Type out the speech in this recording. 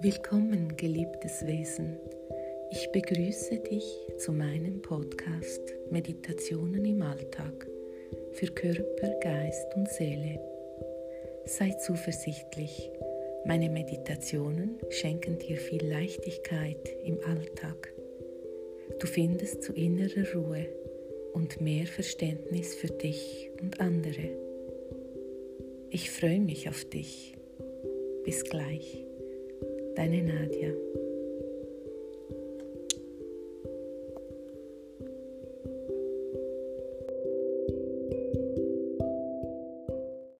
Willkommen, geliebtes Wesen. Ich begrüße dich zu meinem Podcast Meditationen im Alltag für Körper, Geist und Seele. Sei zuversichtlich, meine Meditationen schenken dir viel Leichtigkeit im Alltag. Du findest zu innerer Ruhe und mehr Verständnis für dich und andere. Ich freue mich auf dich. Bis gleich. Bene Nadia.